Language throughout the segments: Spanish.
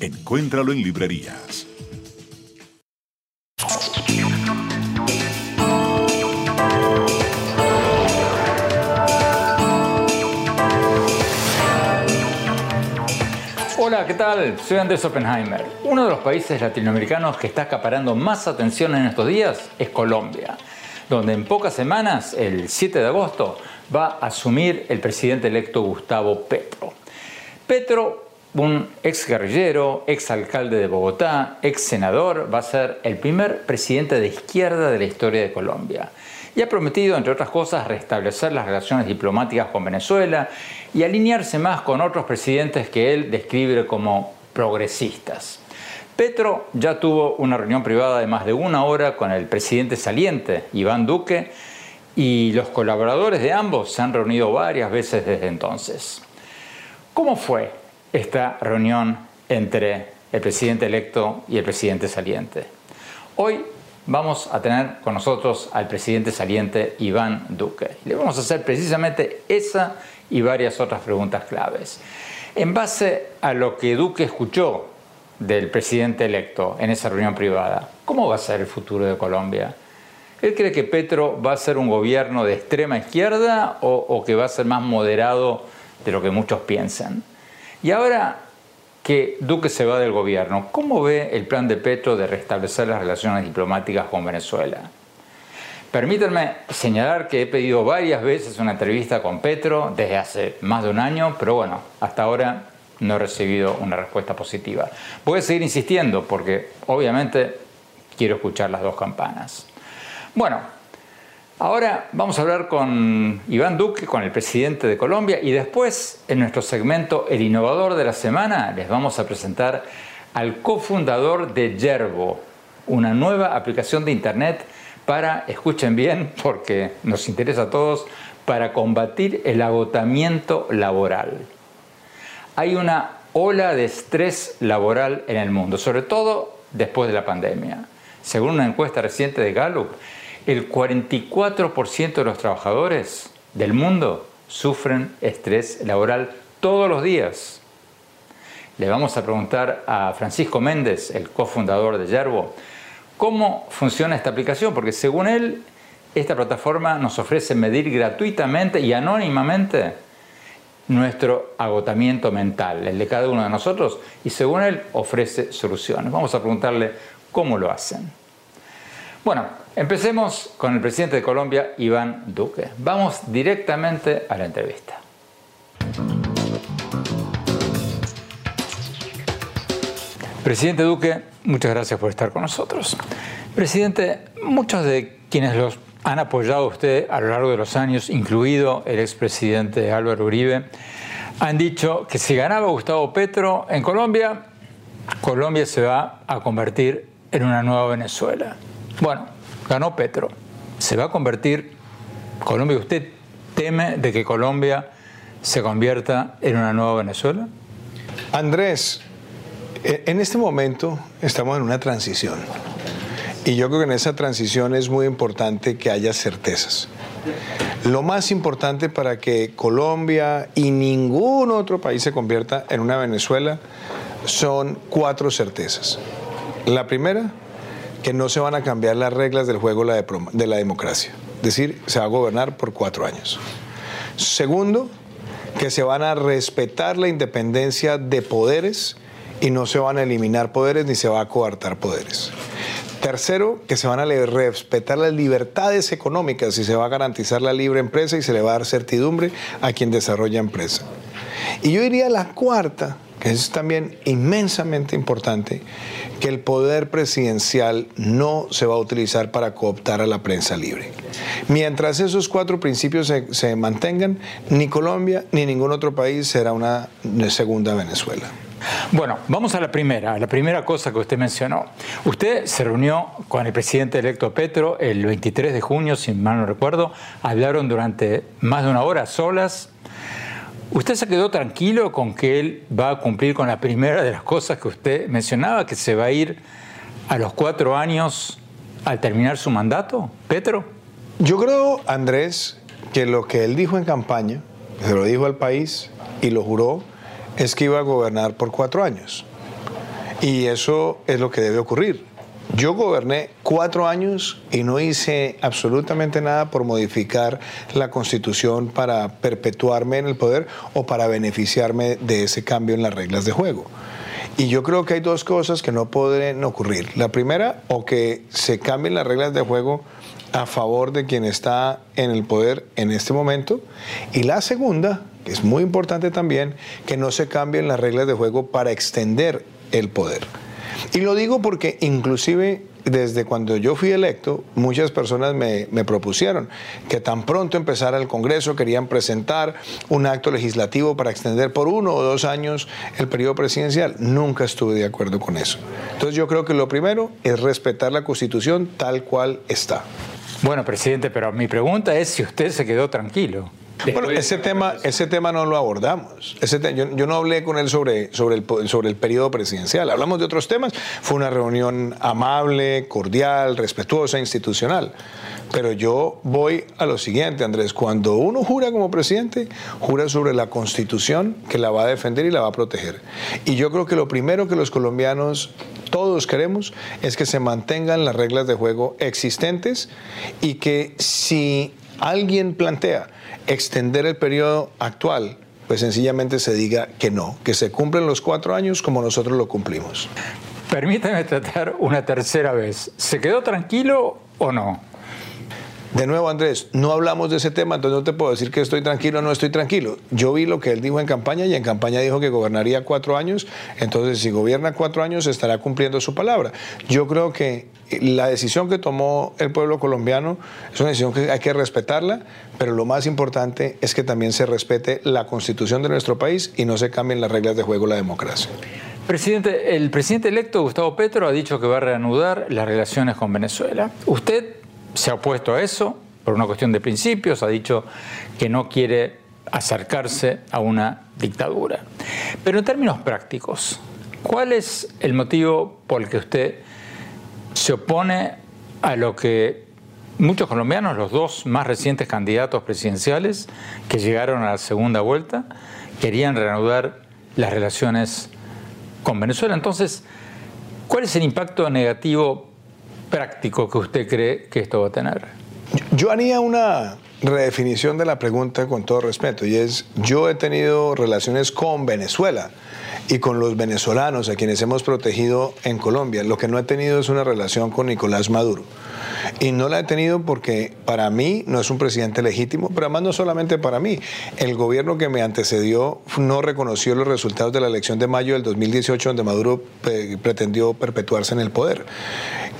Encuéntralo en librerías. Hola, ¿qué tal? Soy Andrés Oppenheimer. Uno de los países latinoamericanos que está acaparando más atención en estos días es Colombia, donde en pocas semanas, el 7 de agosto, va a asumir el presidente electo Gustavo Petro. Petro, un ex guerrillero, ex alcalde de Bogotá, ex senador, va a ser el primer presidente de izquierda de la historia de Colombia y ha prometido, entre otras cosas, restablecer las relaciones diplomáticas con Venezuela y alinearse más con otros presidentes que él describe como progresistas. Petro ya tuvo una reunión privada de más de una hora con el presidente saliente, Iván Duque, y los colaboradores de ambos se han reunido varias veces desde entonces. ¿Cómo fue esta reunión entre el presidente electo y el presidente saliente? Hoy vamos a tener con nosotros al presidente saliente Iván Duque. Le vamos a hacer precisamente esa y varias otras preguntas claves. En base a lo que Duque escuchó del presidente electo en esa reunión privada, ¿cómo va a ser el futuro de Colombia? ¿Él cree que Petro va a ser un gobierno de extrema izquierda o, o que va a ser más moderado de lo que muchos piensan? Y ahora que Duque se va del gobierno, ¿cómo ve el plan de Petro de restablecer las relaciones diplomáticas con Venezuela? Permítanme señalar que he pedido varias veces una entrevista con Petro desde hace más de un año, pero bueno, hasta ahora no he recibido una respuesta positiva. Voy a seguir insistiendo porque obviamente quiero escuchar las dos campanas. Bueno, ahora vamos a hablar con Iván Duque, con el presidente de Colombia, y después en nuestro segmento El Innovador de la Semana les vamos a presentar al cofundador de Yerbo, una nueva aplicación de Internet para, escuchen bien, porque nos interesa a todos, para combatir el agotamiento laboral. Hay una ola de estrés laboral en el mundo, sobre todo después de la pandemia. Según una encuesta reciente de Gallup, el 44% de los trabajadores del mundo sufren estrés laboral todos los días. Le vamos a preguntar a Francisco Méndez, el cofundador de Yerbo, cómo funciona esta aplicación, porque según él, esta plataforma nos ofrece medir gratuitamente y anónimamente nuestro agotamiento mental, el de cada uno de nosotros, y según él ofrece soluciones. Vamos a preguntarle cómo lo hacen. Bueno, empecemos con el presidente de Colombia, Iván Duque. Vamos directamente a la entrevista. Presidente Duque, muchas gracias por estar con nosotros. Presidente, muchos de quienes los han apoyado a usted a lo largo de los años, incluido el expresidente Álvaro Uribe, han dicho que si ganaba Gustavo Petro en Colombia, Colombia se va a convertir en una nueva Venezuela. Bueno, ganó Petro. ¿Se va a convertir Colombia? ¿Usted teme de que Colombia se convierta en una nueva Venezuela? Andrés, e, en este momento estamos en una transición. Y yo creo que en esa transición es muy importante que haya certezas. Lo más importante para que Colombia y ningún otro país se convierta en una Venezuela son cuatro certezas. La primera, que no se van a cambiar las reglas del juego de la democracia. Es decir, se va a gobernar por cuatro años. Segundo, que se van a respetar la independencia de poderes y no se van a eliminar poderes ni se va a coartar poderes. Tercero, que se van a respetar las libertades económicas y se va a garantizar la libre empresa y se le va a dar certidumbre a quien desarrolla empresa. Y yo diría la cuarta, que es también inmensamente importante, que el poder presidencial no se va a utilizar para cooptar a la prensa libre. Mientras esos cuatro principios se, mantengan, ni Colombia ni ningún otro país será una segunda Venezuela. Bueno, vamos a la primera, la primera cosa que usted mencionó. Usted se reunió con el presidente electo Petro el 23 de junio, si mal no recuerdo. Hablaron durante más de una hora solas. ¿Usted se quedó tranquilo con que él va a cumplir con la primera de las cosas que usted mencionaba, que se va a ir a los cuatro años al terminar su mandato, Petro? Yo creo, Andrés, que lo que él dijo en campaña, se lo dijo al país y lo juró, es que iba a gobernar por cuatro años. Y eso es lo que debe ocurrir. Yo goberné cuatro años y no hice absolutamente nada por modificar la constitución para perpetuarme en el poder o para beneficiarme de ese cambio en las reglas de juego. Y yo creo que hay dos cosas que no pueden ocurrir. La primera, o que se cambien las reglas de juego a favor de quien está en el poder en este momento. Y la segunda, que es muy importante también, que no se cambien las reglas de juego para extender el poder. Y lo digo porque inclusive desde cuando yo fui electo, muchas personas me, me, propusieron que tan pronto empezara el Congreso querían presentar un acto legislativo para extender por uno o dos años el periodo presidencial. Nunca estuve de acuerdo con eso. Entonces yo creo que lo primero es respetar la Constitución tal cual está. Bueno, presidente, pero mi pregunta es si usted se quedó tranquilo. Bueno, ese tema, ese tema no lo abordamos. Ese yo, yo, no hablé con él sobre, sobre, el, sobre el periodo presidencial. Hablamos de otros temas. Fue una reunión amable, cordial, respetuosa, institucional. Pero yo voy a lo siguiente, Andrés. Cuando uno jura como presidente, jura sobre la constitución que la va a defender y la va a proteger. Y yo creo que lo primero que los colombianos todos queremos es que se mantengan las reglas de juego existentes y que si alguien plantea extender el periodo actual, pues sencillamente se diga que no, que se cumplen los cuatro años como nosotros lo cumplimos. Permítame tratar una tercera vez. ¿Se quedó tranquilo o no? De nuevo, Andrés, no hablamos de ese tema, entonces no te puedo decir que estoy tranquilo o no estoy tranquilo. Yo vi lo que él dijo en campaña y en campaña dijo que gobernaría cuatro años, entonces si gobierna cuatro años estará cumpliendo su palabra. Yo creo que la decisión que tomó el pueblo colombiano es una decisión que hay que respetarla, pero lo más importante es que también se respete la constitución de nuestro país y no se cambien las reglas de juego la democracia. Presidente, el presidente electo Gustavo Petro ha dicho que va a reanudar las relaciones con Venezuela. ¿Usted se ha opuesto a eso por una cuestión de principios, ha dicho que no quiere acercarse a una dictadura. Pero en términos prácticos, ¿cuál es el motivo por el que usted se opone a lo que muchos colombianos, los dos más recientes candidatos presidenciales que llegaron a la segunda vuelta, querían reanudar las relaciones con Venezuela? Entonces, ¿cuál es el impacto negativo práctico que usted cree que esto va a tener? Yo haría una redefinición de la pregunta con todo respeto y es, yo he tenido relaciones con Venezuela y con los venezolanos a quienes hemos protegido en Colombia. Lo que no he tenido es una relación con Nicolás Maduro. Y no la he tenido porque para mí no es un presidente legítimo, pero además no solamente para mí. El gobierno que me antecedió no reconoció los resultados de la elección de mayo del 2018 donde Maduro eh, pretendió perpetuarse en el poder.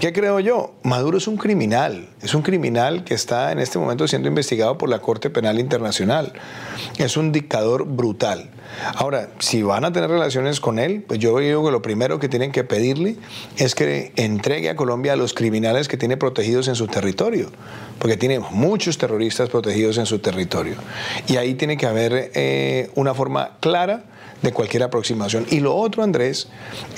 ¿Qué creo yo? Maduro es un criminal, es un criminal que está en este momento siendo investigado por la Corte Penal Internacional. Es un dictador brutal. Ahora, si van a tener relaciones con él, pues yo digo que lo primero que tienen que pedirle es que entregue a Colombia a los criminales que tiene protegidos en su territorio, porque tiene muchos terroristas protegidos en su territorio. Y ahí tiene que haber eh, una forma clara de cualquier aproximación. Y lo otro, Andrés,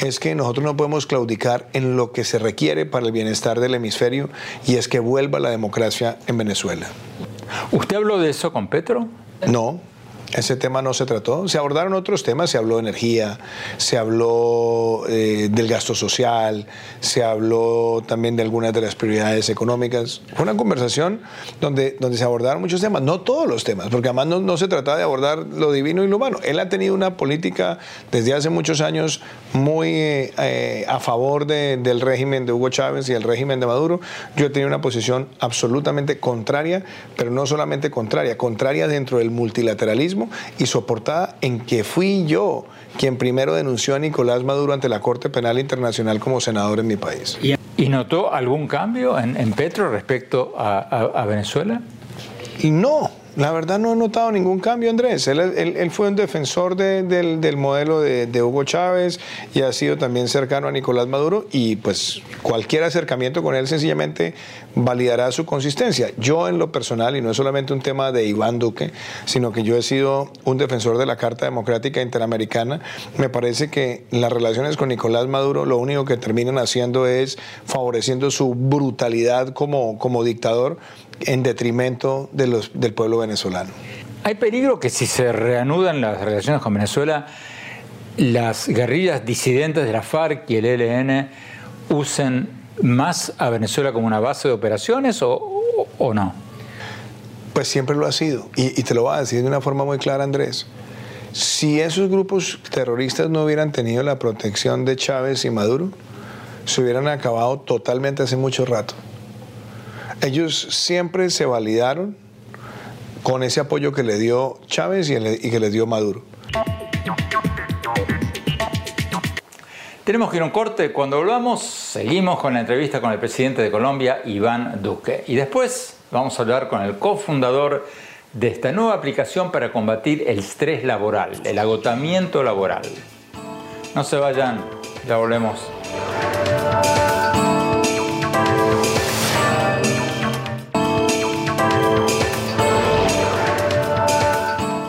es que nosotros no podemos claudicar en lo que se requiere para el bienestar del hemisferio y es que vuelva la democracia en Venezuela. ¿Usted habló de eso con Petro? No, ese tema no se trató. Se abordaron otros temas, se habló de energía, se habló eh, del gasto social, se habló también de algunas de las prioridades económicas. Fue una conversación donde, donde se abordaron muchos temas, no todos los temas, porque además no, se trataba de abordar lo divino y lo humano. Él ha tenido una política desde hace muchos años muy eh, a favor del régimen de Hugo Chávez y el régimen de Maduro. Yo he tenido una posición absolutamente contraria, pero no solamente contraria, contraria dentro del multilateralismo y soportada en que fui yo quien primero denunció a Nicolás Maduro ante la Corte Penal Internacional como senador en mi país. ¿Y notó algún cambio en, Petro respecto a, a Venezuela? Y no, la verdad no he notado ningún cambio, Andrés. Él, fue un defensor del, modelo de, Hugo Chávez y ha sido también cercano a Nicolás Maduro y pues cualquier acercamiento con él sencillamente validará su consistencia. Yo en lo personal, y no es solamente un tema de Iván Duque, sino que yo he sido un defensor de la Carta Democrática Interamericana, me parece que las relaciones con Nicolás Maduro lo único que terminan haciendo es favoreciendo su brutalidad como, como dictador en detrimento de los, del pueblo venezolano. ¿Hay peligro que si se reanudan las relaciones con Venezuela, las guerrillas disidentes de la FARC y el ELN usen más a Venezuela como una base de operaciones o, no? Pues siempre lo ha sido. Y, y, te lo voy a decir de una forma muy clara, Andrés. Si esos grupos terroristas no hubieran tenido la protección de Chávez y Maduro, se hubieran acabado totalmente hace mucho rato. Ellos siempre se validaron con ese apoyo que le dio Chávez y, que le dio Maduro. Tenemos que ir a un corte. Cuando volvamos, seguimos con la entrevista con el presidente de Colombia, Iván Duque. Y después vamos a hablar con el cofundador de esta nueva aplicación para combatir el estrés laboral, el agotamiento laboral. No se vayan, ya volvemos.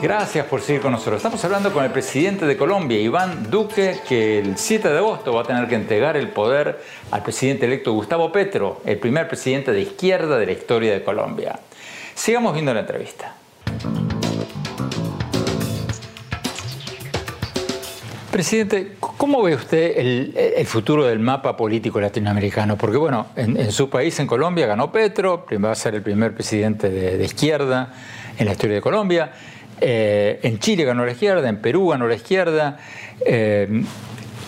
Gracias por seguir con nosotros. Estamos hablando con el presidente de Colombia, Iván Duque, que el 7 de agosto va a tener que entregar el poder al presidente electo Gustavo Petro, el primer presidente de izquierda de la historia de Colombia. Sigamos viendo la entrevista. Presidente, ¿cómo ve usted el, futuro del mapa político latinoamericano? Porque bueno, en, su país, en Colombia, ganó Petro, va a ser el primer presidente de izquierda en la historia de Colombia. Eh, en Chile ganó la izquierda, en Perú ganó la izquierda. Eh,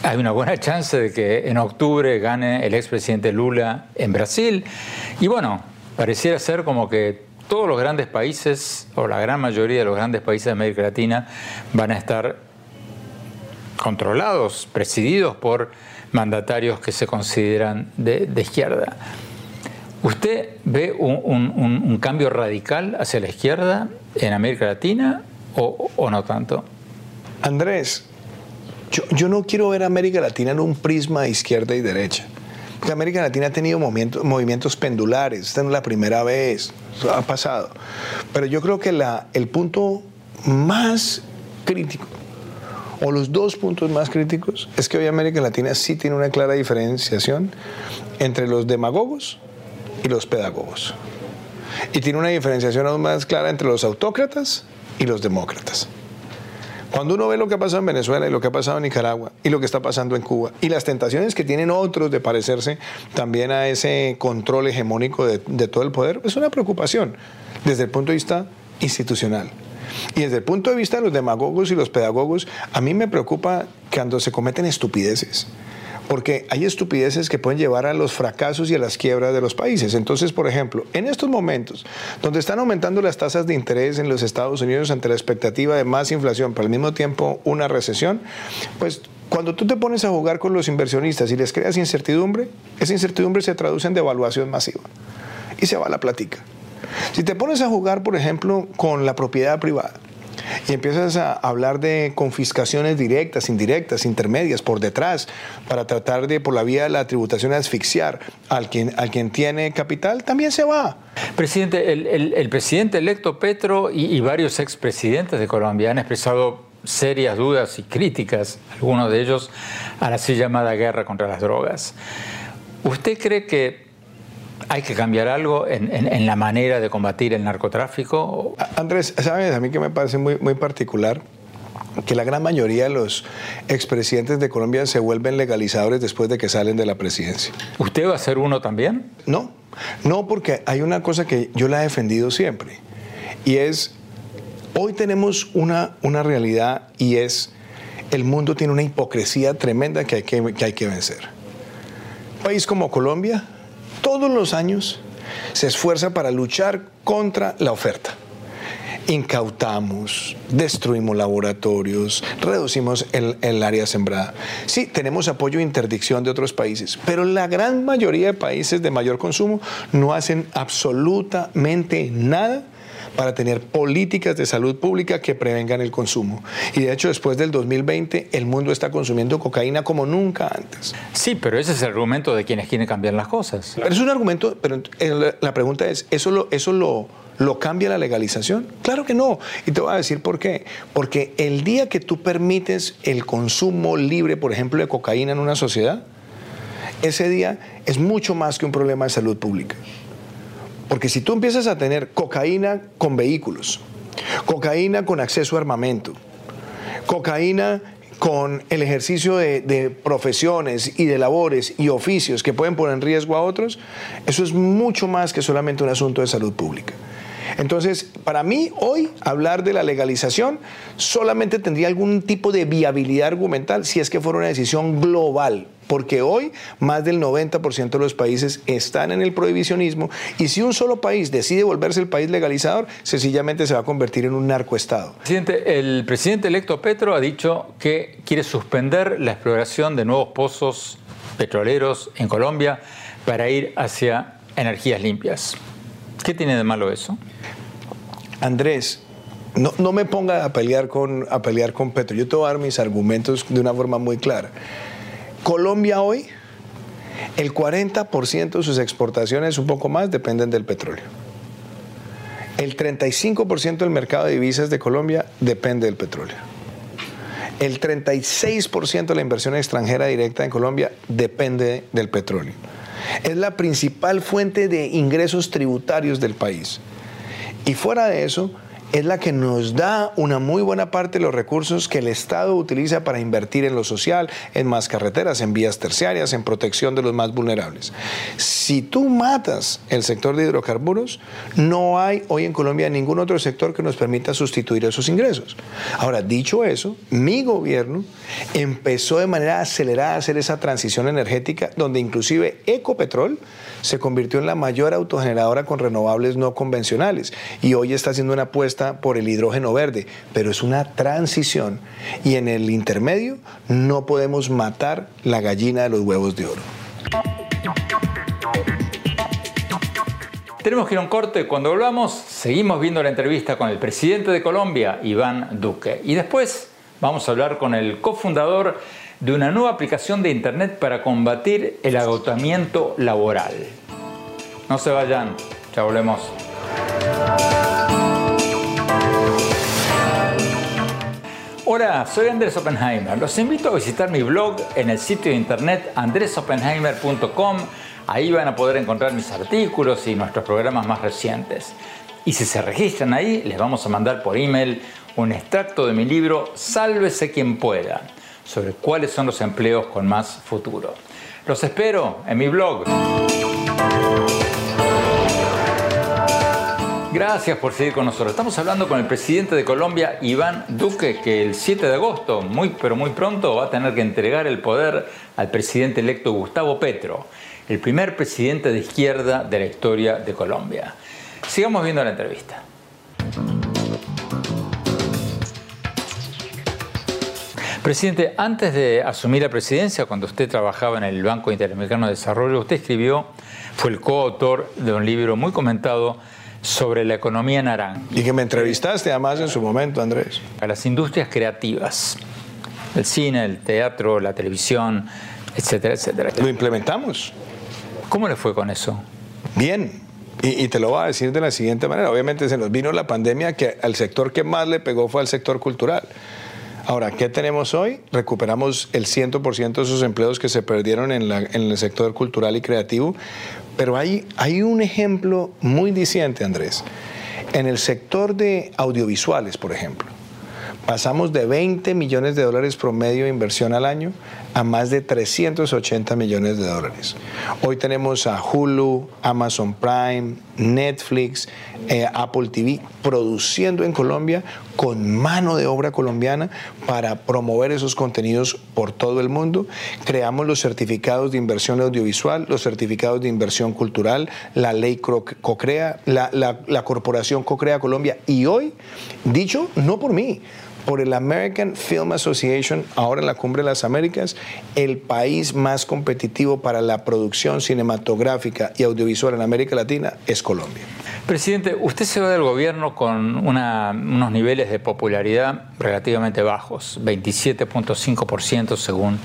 hay una buena chance de que en octubre gane el expresidente Lula en Brasil. Y bueno, pareciera ser como que todos los grandes países, o la gran mayoría de los grandes países de América Latina, van a estar controlados, presididos por mandatarios que se consideran de, izquierda. ¿Usted ve un, cambio radical hacia la izquierda en América Latina o, no tanto? Andrés, yo, no quiero ver América Latina en un prisma izquierda y derecha. América Latina ha tenido movimientos, movimientos pendulares, esta no es la primera vez, ha pasado. Pero yo creo que la, el punto más crítico, o los dos puntos más críticos, es que hoy América Latina sí tiene una clara diferenciación entre los demagogos y los pedagogos. Y tiene una diferenciación aún más clara entre los autócratas y los demócratas. Cuando uno ve lo que ha pasado en Venezuela y lo que ha pasado en Nicaragua y lo que está pasando en Cuba y las tentaciones que tienen otros de parecerse también a ese control hegemónico de, de, todo el poder, es una preocupación desde el punto de vista institucional. Y desde el punto de vista de los demagogos y los pedagogos, a mí me preocupa cuando se cometen estupideces porque hay estupideces que pueden llevar a los fracasos y a las quiebras de los países. Entonces, por ejemplo, en estos momentos, donde están aumentando las tasas de interés en los Estados Unidos ante la expectativa de más inflación, pero al mismo tiempo una recesión, pues cuando tú te pones a jugar con los inversionistas y les creas incertidumbre, esa incertidumbre se traduce en devaluación masiva y se va la platica. Si te pones a jugar, por ejemplo, con la propiedad privada, y empiezas a hablar de confiscaciones directas, indirectas, intermedias, por detrás, para tratar de, por la vía de la tributación, asfixiar al quien, al quien tiene capital, también se va. Presidente, el, presidente electo Petro y, y varios expresidentes de Colombia han expresado serias dudas y críticas, algunos de ellos, a la así llamada guerra contra las drogas. ¿Usted cree que hay que cambiar algo en, la manera de combatir el narcotráfico? Andrés, ¿sabes? A mí que me parece muy, muy particular que la gran mayoría de los expresidentes de Colombia se vuelven legalizadores después de que salen de la presidencia. ¿Usted va a ser uno también? No, no, porque hay una cosa que yo la he defendido siempre, y es, hoy tenemos una, una realidad y es, el mundo tiene una hipocresía tremenda que hay que, que hay que vencer. Un país como Colombia, todos los años se esfuerza para luchar contra la oferta incautamos, destruimos laboratorios, reducimos el, área sembrada. Sí, tenemos apoyo e interdicción de otros países, pero la gran mayoría de países de mayor consumo no hacen absolutamente nada para tener políticas de salud pública que prevengan el consumo. Y de hecho, después del 2020, el mundo está consumiendo cocaína como nunca antes. Sí, pero ese es el argumento de quienes quieren cambiar las cosas. Pero es un argumento, pero la pregunta es, ¿eso lo, eso lo, ¿Lo cambia la legalización? Claro que no. Y te voy a decir por qué. Porque el día que tú permites el consumo libre, por ejemplo, de cocaína en una sociedad, ese día es mucho más que un problema de salud pública. Porque si tú empiezas a tener cocaína con vehículos, cocaína con acceso a armamento, cocaína con el ejercicio de, profesiones y de labores y oficios que pueden poner en riesgo a otros, eso es mucho más que solamente un asunto de salud pública. Entonces, para mí, hoy hablar de la legalización solamente tendría algún tipo de viabilidad argumental si es que fuera una decisión global porque hoy más del 90% de los países están en el prohibicionismo y si un solo país decide volverse el país legalizador, sencillamente se va a convertir en un narcoestado. Presidente, el presidente electo Petro ha dicho que quiere suspender la exploración de nuevos pozos petroleros en Colombia para ir hacia energías limpias. ¿Qué tiene de malo eso? Andrés, no, me ponga a pelear, con, a pelear con Petro. Yo te voy a dar mis argumentos de una forma muy clara. Colombia hoy, el 40% de sus exportaciones, un poco más, dependen del petróleo. El 35% del mercado de divisas de Colombia depende del petróleo. El 36% de la inversión extranjera directa en Colombia depende del petróleo. Es la principal fuente de ingresos tributarios del país. Y fuera de eso, es la que nos da una muy buena parte de los recursos que el Estado utiliza para invertir en lo social, en más carreteras, en vías terciarias, en protección de los más vulnerables. Si tú matas el sector de hidrocarburos, no hay hoy en Colombia ningún otro sector que nos permita sustituir esos ingresos. Ahora, dicho eso, mi gobierno empezó de manera acelerada a hacer esa transición energética donde inclusive Ecopetrol se convirtió en la mayor autogeneradora con renovables no convencionales y hoy está haciendo una apuesta por el hidrógeno verde, pero es una transición y en el intermedio no podemos matar la gallina de los huevos de oro. Tenemos que ir a un corte. Cuando volvamos, seguimos viendo la entrevista con el presidente de Colombia, Iván Duque. Y después vamos a hablar con el cofundador de una nueva aplicación de Internet para combatir el agotamiento laboral. No se vayan, ya volvemos. Hola, soy Andrés Oppenheimer. Los invito a visitar mi blog en el sitio de internet andresoppenheimer.com. Ahí van a poder encontrar mis artículos y nuestros programas más recientes. Y si se registran ahí, les vamos a mandar por email un extracto de mi libro Sálvese quien pueda, sobre cuáles son los empleos con más futuro. Los espero en mi blog. Gracias por seguir con nosotros. Estamos hablando con el presidente de Colombia, Iván Duque, que el 7 de agosto, muy pero muy pronto, va a tener que entregar el poder al presidente electo Gustavo Petro, el primer presidente de izquierda de la historia de Colombia. Sigamos viendo la entrevista. Presidente, antes de asumir la presidencia, cuando usted trabajaba en el Banco Interamericano de Desarrollo, usted escribió, fue el coautor de un libro muy comentado sobre la economía naranja. Y que me entrevistaste además en su momento, Andrés. A las industrias creativas, el cine, el teatro, la televisión, etcétera, etcétera. Lo implementamos. ¿Cómo le fue con eso? Bien. Y, y, te lo voy a decir de la siguiente manera. Obviamente se nos vino la pandemia que al sector que más le pegó fue al sector cultural. Ahora, ¿qué tenemos hoy? Recuperamos el 100% de esos empleos que se perdieron en, el sector cultural y creativo, pero hay, hay un ejemplo muy diciente, Andrés. En el sector de audiovisuales, por ejemplo, pasamos de 20 millones de dólares promedio de inversión al año a más de 380 millones de dólares. Hoy tenemos a Hulu, Amazon Prime, Netflix, eh, Apple TV produciendo en Colombia con mano de obra colombiana para promover esos contenidos por todo el mundo. Creamos los certificados de inversión audiovisual, los certificados de inversión cultural, la ley COCREA, la, corporación COCREA Colombia. Y hoy, dicho no por mí, por el American Film Association, ahora en la Cumbre de las Américas, el país más competitivo para la producción cinematográfica y audiovisual en América Latina es Colombia. Presidente, usted se va del gobierno con unos niveles de popularidad relativamente bajos, 27.5% según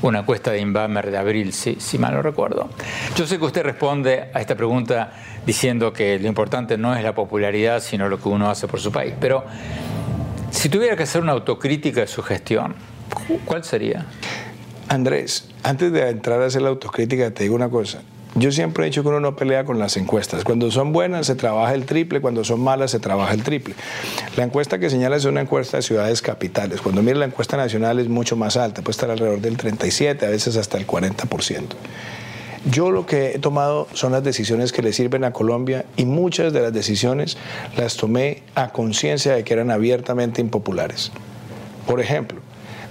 una encuesta de Inbamer de abril, si, si mal no recuerdo. Yo sé que usted responde a esta pregunta diciendo que lo importante no es la popularidad, sino lo que uno hace por su país, pero si tuviera que hacer una autocrítica de su gestión, ¿cuál sería? Andrés, antes de entrar a hacer la autocrítica, te digo una cosa. Yo siempre he dicho que uno no pelea con las encuestas. Cuando son buenas se trabaja el triple, cuando son malas se trabaja el triple. La encuesta que señala es una encuesta de ciudades capitales. Cuando mira la encuesta nacional es mucho más alta, puede estar alrededor del 37, a veces hasta el 40%. Yo lo que he tomado son las decisiones que le sirven a Colombia y muchas de las decisiones las tomé a conciencia de que eran abiertamente impopulares. Por ejemplo,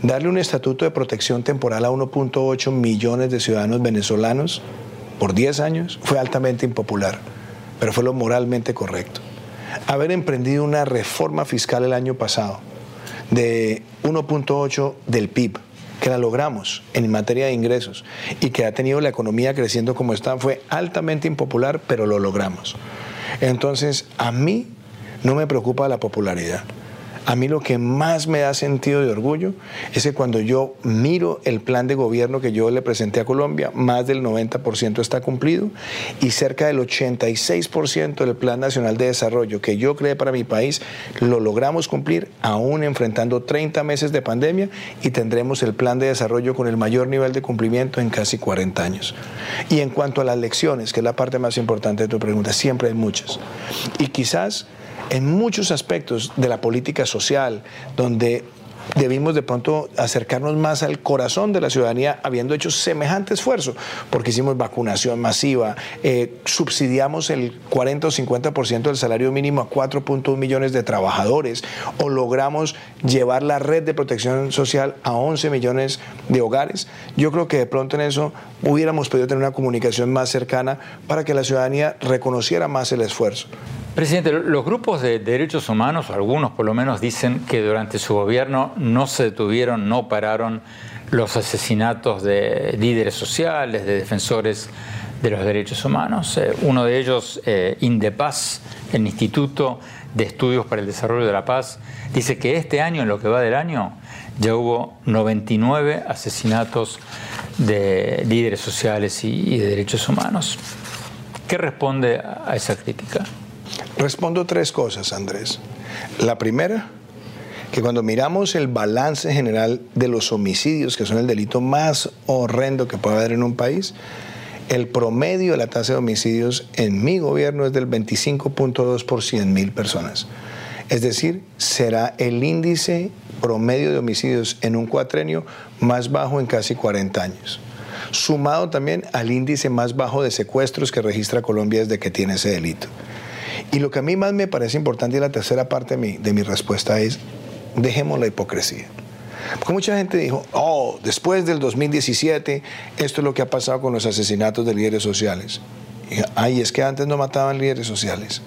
darle un estatuto de protección temporal a 1.8 millones de ciudadanos venezolanos por 10 años fue altamente impopular, pero fue lo moralmente correcto. Haber emprendido una reforma fiscal el año pasado de 1.8 del PIB que la logramos en materia de ingresos y que ha tenido la economía creciendo como está, fue altamente impopular, pero lo logramos. Entonces, a mí no me preocupa la popularidad. A mí lo que más me da sentido de orgullo es que cuando yo miro el plan de gobierno que yo le presenté a Colombia, más del 90% está cumplido y cerca del 86% del Plan Nacional de Desarrollo que yo creé para mi país lo logramos cumplir aún enfrentando 30 meses de pandemia y tendremos el plan de desarrollo con el mayor nivel de cumplimiento en casi 40 años. Y en cuanto a las lecciones, que es la parte más importante de tu pregunta, siempre hay muchas. Y quizás en muchos aspectos de la política social, donde debimos de pronto acercarnos más al corazón de la ciudadanía habiendo hecho semejante esfuerzo, porque hicimos vacunación masiva, eh, subsidiamos el 40 o 50% del salario mínimo a 4.1 millones de trabajadores, o logramos llevar la red de protección social a 11 millones de hogares. Yo creo que de pronto en eso hubiéramos podido tener una comunicación más cercana para que la ciudadanía reconociera más el esfuerzo. Presidente, los grupos de derechos humanos, algunos por lo menos, dicen que durante su gobierno no se detuvieron, no pararon los asesinatos de líderes sociales, de defensores de los derechos humanos. Eh, uno de ellos, eh, Indepaz, el Instituto de Estudios para el Desarrollo de la Paz, dice que este año, en lo que va del año, ya hubo 99 asesinatos de líderes sociales y de derechos humanos. ¿Qué responde a esa crítica? Respondo tres cosas, Andrés. La primera, que cuando miramos el balance general de los homicidios, que son el delito más horrendo que puede haber en un país, el promedio de la tasa de homicidios en mi gobierno es del 25.2 por 100 mil personas. Es decir, será el índice promedio de homicidios en un cuatrenio más bajo en casi 40 años. Sumado también al índice más bajo de secuestros que registra Colombia desde que tiene ese delito. Y lo que a mí más me parece importante y la tercera parte de mi, de mi respuesta es, dejemos la hipocresía. Porque mucha gente dijo, oh, después del 2017, esto es lo que ha pasado con los asesinatos de líderes sociales. Y, Ay, es que antes no mataban líderes sociales.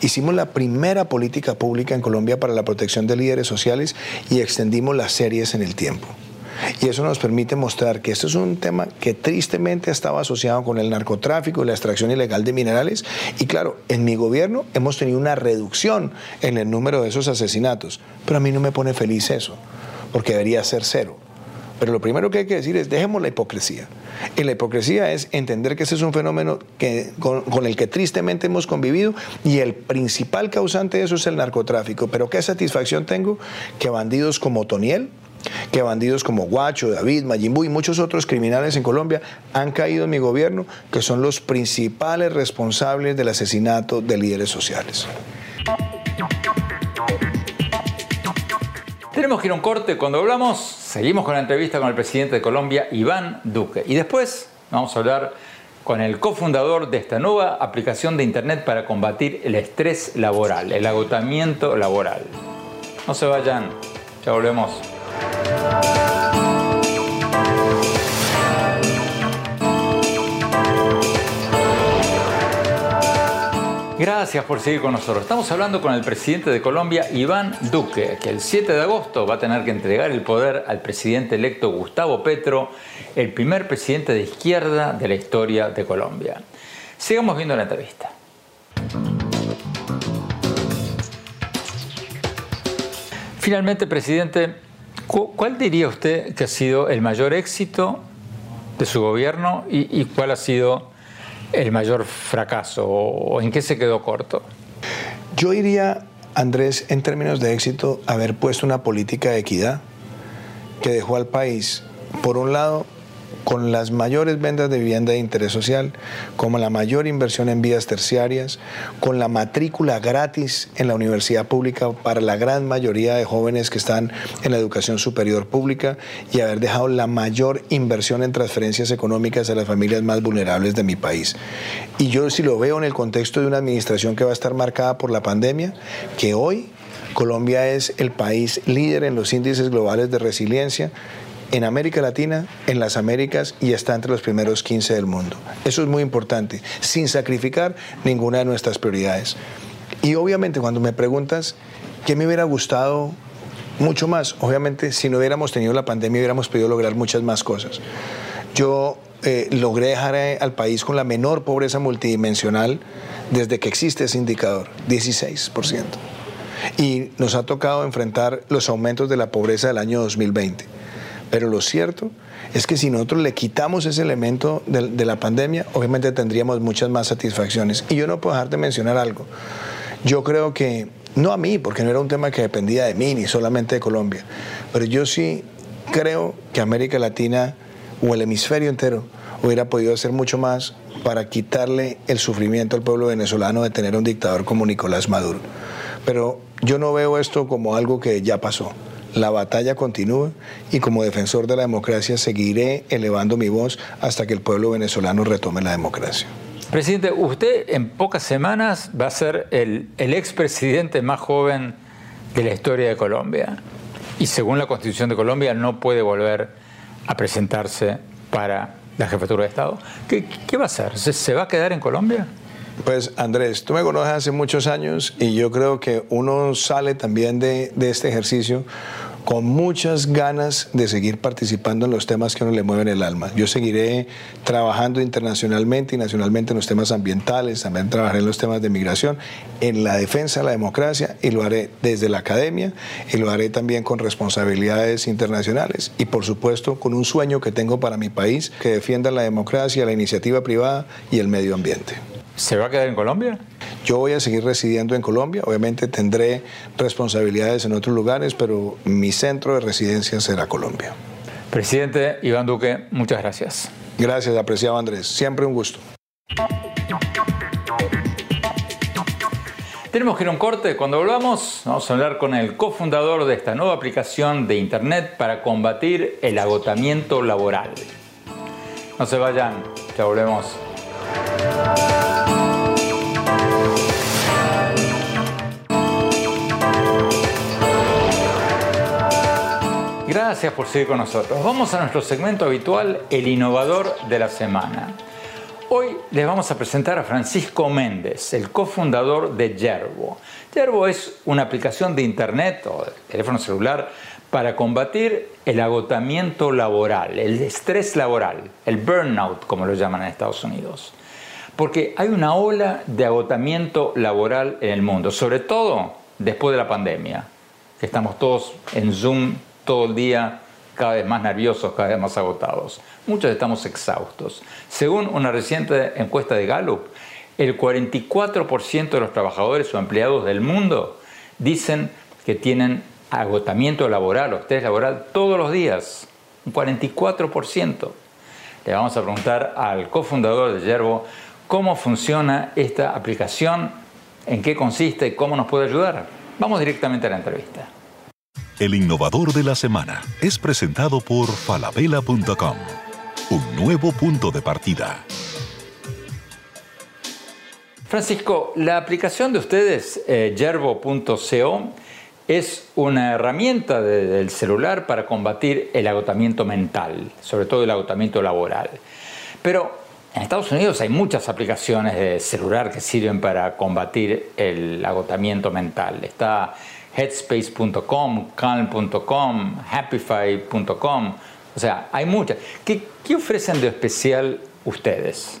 Hicimos la primera política pública en Colombia para la protección de líderes sociales y extendimos las series en el tiempo. Y eso nos permite mostrar que esto es un tema que tristemente estaba asociado con el narcotráfico y la extracción ilegal de minerales. Y claro, en mi gobierno hemos tenido una reducción en el número de esos asesinatos. Pero a mí no me pone feliz eso, porque debería ser cero Pero lo primero que hay que decir es, dejemos la hipocresía. Y la hipocresía es entender que ese es un fenómeno con, con el que tristemente hemos convivido y el principal causante de eso es el narcotráfico. Pero qué satisfacción tengo que bandidos como Toniel, que bandidos como Guacho, David, Mayimbu y muchos otros criminales en Colombia han caído en mi gobierno, que son los principales responsables del asesinato de líderes sociales. Tenemos que ir a un corte. Cuando hablamos, seguimos con la entrevista con el presidente de Colombia, Iván Duque. Y después vamos a hablar con el cofundador de esta nueva aplicación de Internet para combatir el estrés laboral, el agotamiento laboral. No se vayan, ya volvemos. Gracias por seguir con nosotros. Estamos hablando con el presidente de Colombia, Iván Duque, que el 7 de agosto va a tener que entregar el poder al presidente electo Gustavo Petro, el primer presidente de izquierda de la historia de Colombia. Sigamos viendo la entrevista. Finalmente, presidente, ¿cuál diría usted que ha sido el mayor éxito de su gobierno y, y cuál ha sido el mayor fracaso o en qué se quedó corto? Yo diría, Andrés, en términos de éxito, haber puesto una política de equidad que dejó al país, por un lado, con las mayores ventas de vivienda de interés social, como la mayor inversión en vías terciarias, con la matrícula gratis en la universidad pública para la gran mayoría de jóvenes que están en la educación superior pública y haber dejado la mayor inversión en transferencias económicas a las familias más vulnerables de mi país. Y yo si lo veo en el contexto de una administración que va a estar marcada por la pandemia, que hoy Colombia es el país líder en los índices globales de resiliencia, en América Latina, en las Américas y está entre los primeros 15 del mundo. Eso es muy importante, sin sacrificar ninguna de nuestras prioridades. Y obviamente cuando me preguntas qué me hubiera gustado mucho más, obviamente si no hubiéramos tenido la pandemia hubiéramos podido lograr muchas más cosas. Yo eh, logré dejar al país con la menor pobreza multidimensional desde que existe ese indicador, 16%. Y nos ha tocado enfrentar los aumentos de la pobreza del año 2020. Pero lo cierto es que si nosotros le quitamos ese elemento de, la pandemia, obviamente tendríamos muchas más satisfacciones. Y yo no puedo dejar de mencionar algo. Yo creo que, no a mí, porque no era un tema que dependía de mí ni solamente de Colombia, pero yo sí creo que América Latina o el hemisferio entero hubiera podido hacer mucho más para quitarle el sufrimiento al pueblo venezolano de tener un dictador como Nicolás Maduro. Pero yo no veo esto como algo que ya pasó la batalla continúa y como defensor de la democracia seguiré elevando mi voz hasta que el pueblo venezolano retome la democracia. Presidente, usted en pocas semanas va a ser el, el expresidente más joven de la historia de Colombia y según la Constitución de Colombia no puede volver a presentarse para la jefatura de Estado. ¿Qué, qué va a hacer? ¿Se, va a quedar en Colombia? Pues Andrés, tú me conoces hace muchos años y yo creo que uno sale también de, este ejercicio con muchas ganas de seguir participando en los temas que a uno le mueven el alma. Yo seguiré trabajando internacionalmente y nacionalmente en los temas ambientales, también trabajaré en los temas de migración, en la defensa de la democracia y lo haré desde la academia y lo haré también con responsabilidades internacionales y por supuesto con un sueño que tengo para mi país que defienda la democracia, la iniciativa privada y el medio ambiente. ¿Se va a quedar en Colombia? Yo voy a seguir residiendo en Colombia, obviamente tendré responsabilidades en otros lugares, pero mi centro de residencia será Colombia. Presidente Iván Duque, muchas gracias. Gracias, apreciado Andrés. Siempre un gusto. Tenemos que ir a un corte. Cuando volvamos, vamos a hablar con el cofundador de esta nueva aplicación de Internet para combatir el agotamiento laboral. No se vayan, ya volvemos. Gracias por seguir con nosotros. Vamos a nuestro segmento habitual, el innovador de la semana. Hoy les vamos a presentar a Francisco Méndez, el cofundador de Yerbo. Yerbo es una aplicación de internet o de teléfono celular para combatir el agotamiento laboral, el estrés laboral, el burnout, como lo llaman en Estados Unidos. Porque hay una ola de agotamiento laboral en el mundo, sobre todo después de la pandemia, que estamos todos en Zoom todo el día cada vez más nerviosos, cada vez más agotados. Muchos estamos exhaustos. Según una reciente encuesta de Gallup, el 44% de los trabajadores o empleados del mundo dicen que tienen agotamiento laboral o estrés laboral todos los días. Un 44%. Le vamos a preguntar al cofundador de Yerbo cómo funciona esta aplicación, en qué consiste y cómo nos puede ayudar. Vamos directamente a la entrevista. El innovador de la semana es presentado por falabella.com, un nuevo punto de partida. Francisco, la aplicación de ustedes, eh, yerbo.co, es una herramienta del celular para combatir el agotamiento mental, sobre todo el agotamiento laboral. Pero en Estados Unidos hay muchas aplicaciones de celular que sirven para combatir el agotamiento mental. Está headspace.com, calm.com, happify.com, o sea, hay muchas. ¿Qué, ¿Qué ofrecen de especial ustedes?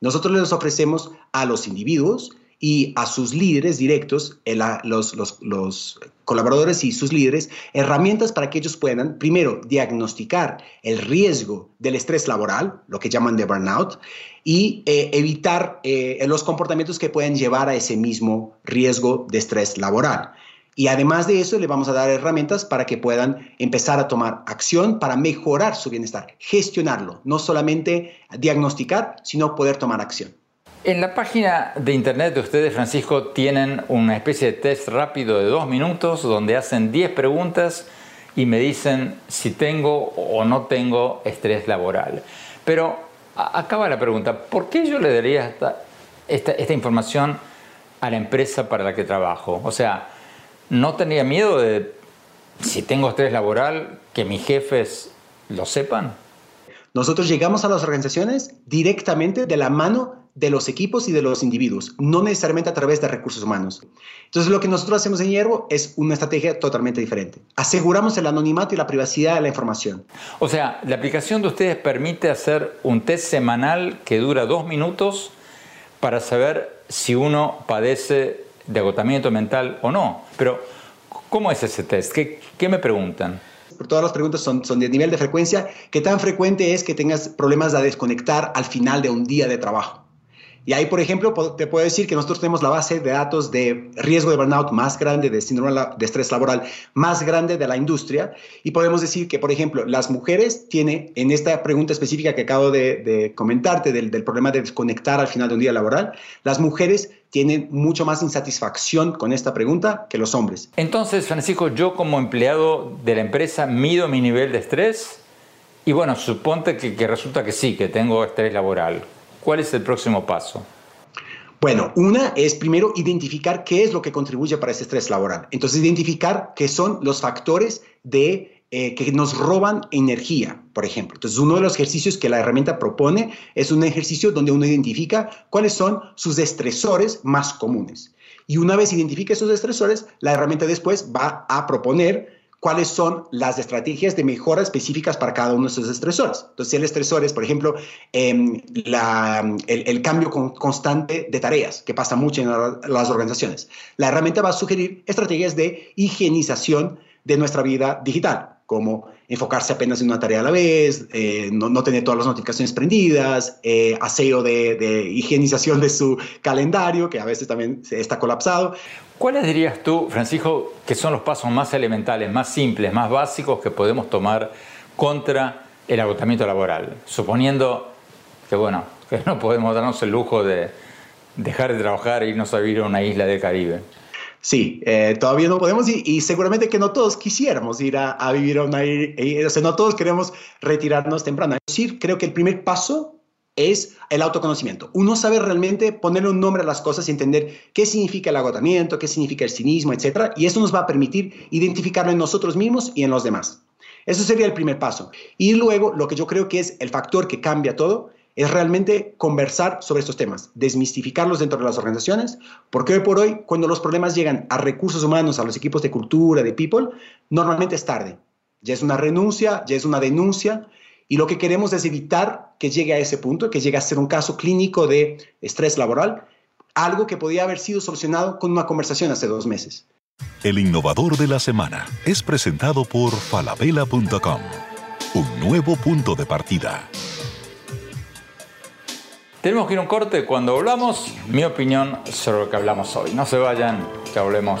Nosotros les ofrecemos a los individuos y a sus líderes directos, los, los, colaboradores y sus líderes, herramientas para que ellos puedan, primero, diagnosticar el riesgo del estrés laboral, lo que llaman de burnout, y eh, evitar eh, los comportamientos que pueden llevar a ese mismo riesgo de estrés laboral. Y además de eso, le vamos a dar herramientas para que puedan empezar a tomar acción para mejorar su bienestar, gestionarlo, no solamente diagnosticar, sino poder tomar acción. En la página de internet de ustedes, Francisco, tienen una especie de test rápido de dos minutos donde hacen 10 preguntas y me dicen si tengo o no tengo estrés laboral. Pero acaba la pregunta, ¿por qué yo le daría esta, esta, información a la empresa para la que trabajo? O sea, ¿no tendría miedo de, si tengo estrés laboral, que mis jefes lo sepan? Nosotros llegamos a las organizaciones directamente de la mano de los equipos y de los individuos, no necesariamente a través de recursos humanos. Entonces, lo que nosotros hacemos en Hierbo es una estrategia totalmente diferente. Aseguramos el anonimato y la privacidad de la información. O sea, la aplicación de ustedes permite hacer un test semanal que dura dos minutos para saber si uno padece de agotamiento mental o no. Pero, ¿cómo es ese test? ¿Qué, qué me preguntan? todas las preguntas son, son de nivel de frecuencia. ¿Qué tan frecuente es que tengas problemas de desconectar al final de un día de trabajo? Y ahí, por ejemplo, te puedo decir que nosotros tenemos la base de datos de riesgo de burnout más grande, de síndrome de estrés laboral más grande de la industria. Y podemos decir que, por ejemplo, las mujeres tienen, en esta pregunta específica que acabo de, comentarte, del, problema de desconectar al final de un día laboral, las mujeres tienen mucho más insatisfacción con esta pregunta que los hombres. Entonces, Francisco, yo como empleado de la empresa mido mi nivel de estrés y bueno, suponte que resulta que sí, que tengo estrés laboral. ¿Cuál es el próximo paso? Bueno, una es primero identificar qué es lo que contribuye para ese estrés laboral. Entonces, identificar qué son los factores de, eh, que nos roban energía, por ejemplo. Entonces, uno de los ejercicios que la herramienta propone es un ejercicio donde uno identifica cuáles son sus estresores más comunes. Y una vez identifique esos estresores, la herramienta después va a proponer cuáles son las estrategias de mejora específicas para cada uno de esos estresores. Entonces, el estresor es, por ejemplo, em, el, cambio constante de tareas, que pasa mucho en las organizaciones, la herramienta va a sugerir estrategias de higienización de nuestra vida digital como enfocarse apenas en una tarea a la vez, eh, no, tener todas las notificaciones prendidas, eh, aseo de, higienización de su calendario, que a veces también está colapsado. ¿Cuáles dirías tú, Francisco, que son los pasos más elementales, más simples, más básicos que podemos tomar contra el agotamiento laboral? Suponiendo que, bueno, que no podemos darnos el lujo de dejar de trabajar e irnos a vivir a una isla del Caribe. Sí, eh, todavía no podemos y, seguramente que no todos quisiéramos ir a, vivir a una o sea, no todos queremos retirarnos temprano. Es decir, creo que el primer paso es el autoconocimiento. Uno sabe realmente ponerle un nombre a las cosas y entender qué significa el agotamiento, qué significa el cinismo, etc. Y eso nos va a permitir identificarlo en nosotros mismos y en los demás. Eso sería el primer paso. Y luego, lo que yo creo que es el factor que cambia todo, es realmente conversar sobre estos temas, desmistificarlos dentro de las organizaciones, porque hoy por hoy, cuando los problemas llegan a recursos humanos, a los equipos de cultura, de people, normalmente es tarde. Ya es una renuncia, ya es una denuncia, y lo que queremos es evitar que llegue a ese punto, que llegue a ser un caso clínico de estrés laboral, algo que podía haber sido solucionado con una conversación hace dos meses. El innovador de la semana es presentado por falabella.com. Un nuevo punto de partida. Tenemos que ir a un corte cuando hablamos, mi opinión sobre lo que hablamos hoy. No se vayan, que hablemos.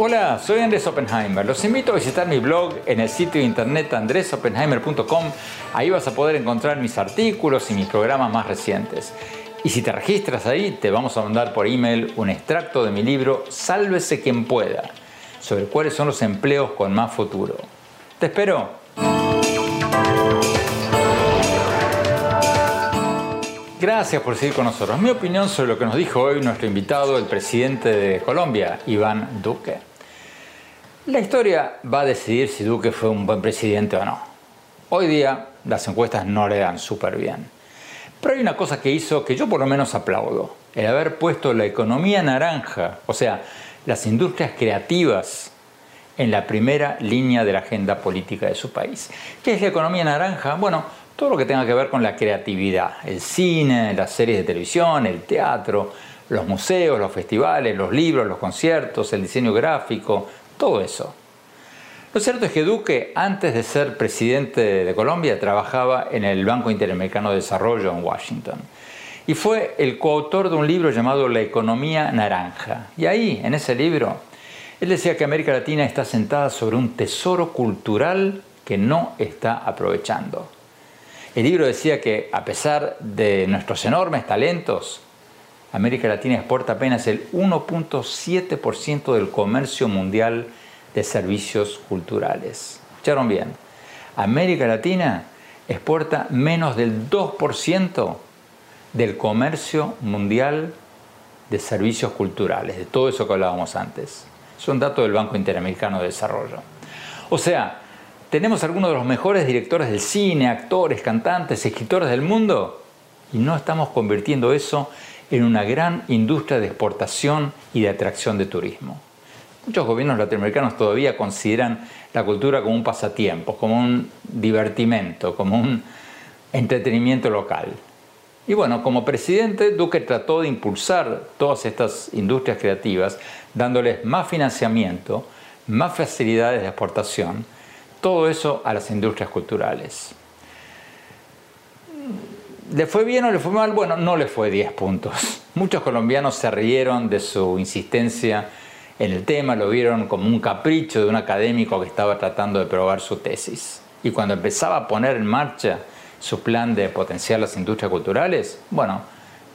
Hola, soy Andrés Oppenheimer. Los invito a visitar mi blog en el sitio de internet andresoppenheimer.com. Ahí vas a poder encontrar mis artículos y mis programas más recientes. Y si te registras ahí, te vamos a mandar por email un extracto de mi libro Sálvese quien pueda, sobre cuáles son los empleos con más futuro. Te espero. Gracias por seguir con nosotros. Mi opinión sobre lo que nos dijo hoy nuestro invitado, el presidente de Colombia, Iván Duque. La historia va a decidir si Duque fue un buen presidente o no. Hoy día las encuestas no le dan súper bien. Pero hay una cosa que hizo que yo por lo menos aplaudo, el haber puesto la economía naranja, o sea, las industrias creativas, en la primera línea de la agenda política de su país. ¿Qué es la economía naranja? Bueno, todo lo que tenga que ver con la creatividad, el cine, las series de televisión, el teatro, los museos, los festivales, los libros, los conciertos, el diseño gráfico, todo eso. Lo cierto es que Duque, antes de ser presidente de Colombia, trabajaba en el Banco Interamericano de Desarrollo en Washington. Y fue el coautor de un libro llamado La economía naranja. Y ahí, en ese libro, él decía que América Latina está sentada sobre un tesoro cultural que no está aprovechando. El libro decía que a pesar de nuestros enormes talentos, América Latina exporta apenas el 1.7% del comercio mundial de servicios culturales. ¿Escucharon bien? América Latina exporta menos del 2% del comercio mundial de servicios culturales, de todo eso que hablábamos antes. Es un dato del Banco Interamericano de Desarrollo. O sea, tenemos algunos de los mejores directores del cine, actores, cantantes, escritores del mundo y no estamos convirtiendo eso en una gran industria de exportación y de atracción de turismo. Muchos gobiernos latinoamericanos todavía consideran la cultura como un pasatiempo, como un divertimento, como un entretenimiento local. Y bueno, como presidente, Duque trató de impulsar todas estas industrias creativas, dándoles más financiamiento, más facilidades de exportación, todo eso a las industrias culturales. ¿Le fue bien o le fue mal? Bueno, no le fue 10 puntos. Muchos colombianos se rieron de su insistencia en el tema, lo vieron como un capricho de un académico que estaba tratando de probar su tesis. Y cuando empezaba a poner en marcha su plan de potenciar las industrias culturales, bueno,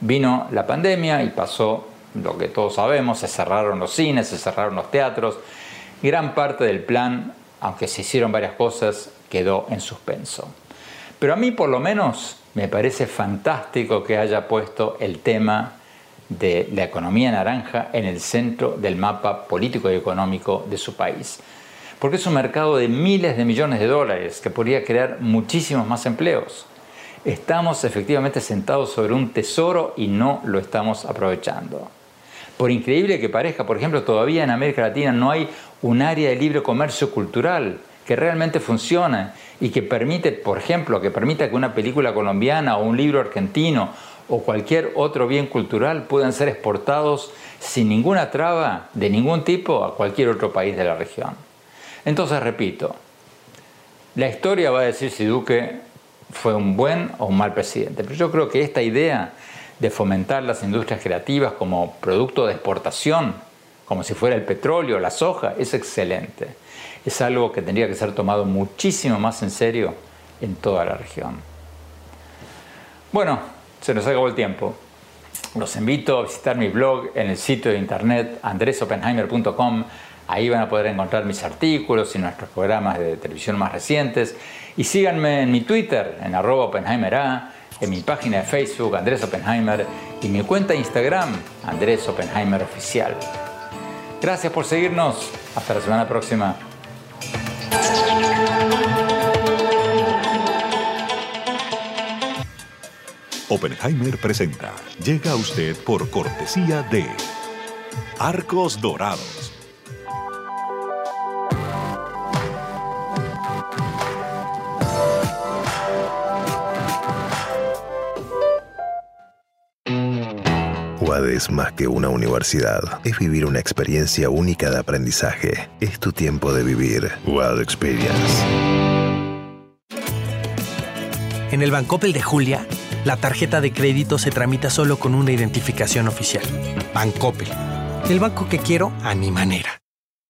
vino la pandemia y pasó lo que todos sabemos, se cerraron los cines, se cerraron los teatros, gran parte del plan, aunque se hicieron varias cosas, quedó en suspenso. Pero a mí por lo menos me parece fantástico que haya puesto el tema de la economía naranja en el centro del mapa político y económico de su país porque es un mercado de miles de millones de dólares que podría crear muchísimos más empleos. Estamos efectivamente sentados sobre un tesoro y no lo estamos aprovechando. Por increíble que parezca, por ejemplo, todavía en América Latina no hay un área de libre comercio cultural que realmente funcione y que permite, por ejemplo, que permita que una película colombiana o un libro argentino o cualquier otro bien cultural puedan ser exportados sin ninguna traba de ningún tipo a cualquier otro país de la región. Entonces, repito, la historia va a decir si Duque fue un buen o un mal presidente, pero yo creo que esta idea de fomentar las industrias creativas como producto de exportación, como si fuera el petróleo, la soja, es excelente. Es algo que tendría que ser tomado muchísimo más en serio en toda la región. Bueno, se nos acabó el tiempo. Los invito a visitar mi blog en el sitio de internet andresopenheimer.com Ahí van a poder encontrar mis artículos y nuestros programas de televisión más recientes. Y síganme en mi Twitter, en arroba OppenheimerA, en mi página de Facebook, Andrés Oppenheimer, y mi cuenta de Instagram, Andrés Oppenheimer Oficial. Gracias por seguirnos. Hasta la semana próxima. Oppenheimer presenta. Llega a usted por cortesía de Arcos Dorados. Es más que una universidad. Es vivir una experiencia única de aprendizaje. Es tu tiempo de vivir. UAD Experience. En el Bancopel de Julia, la tarjeta de crédito se tramita solo con una identificación oficial. Bancopel. El banco que quiero a mi manera.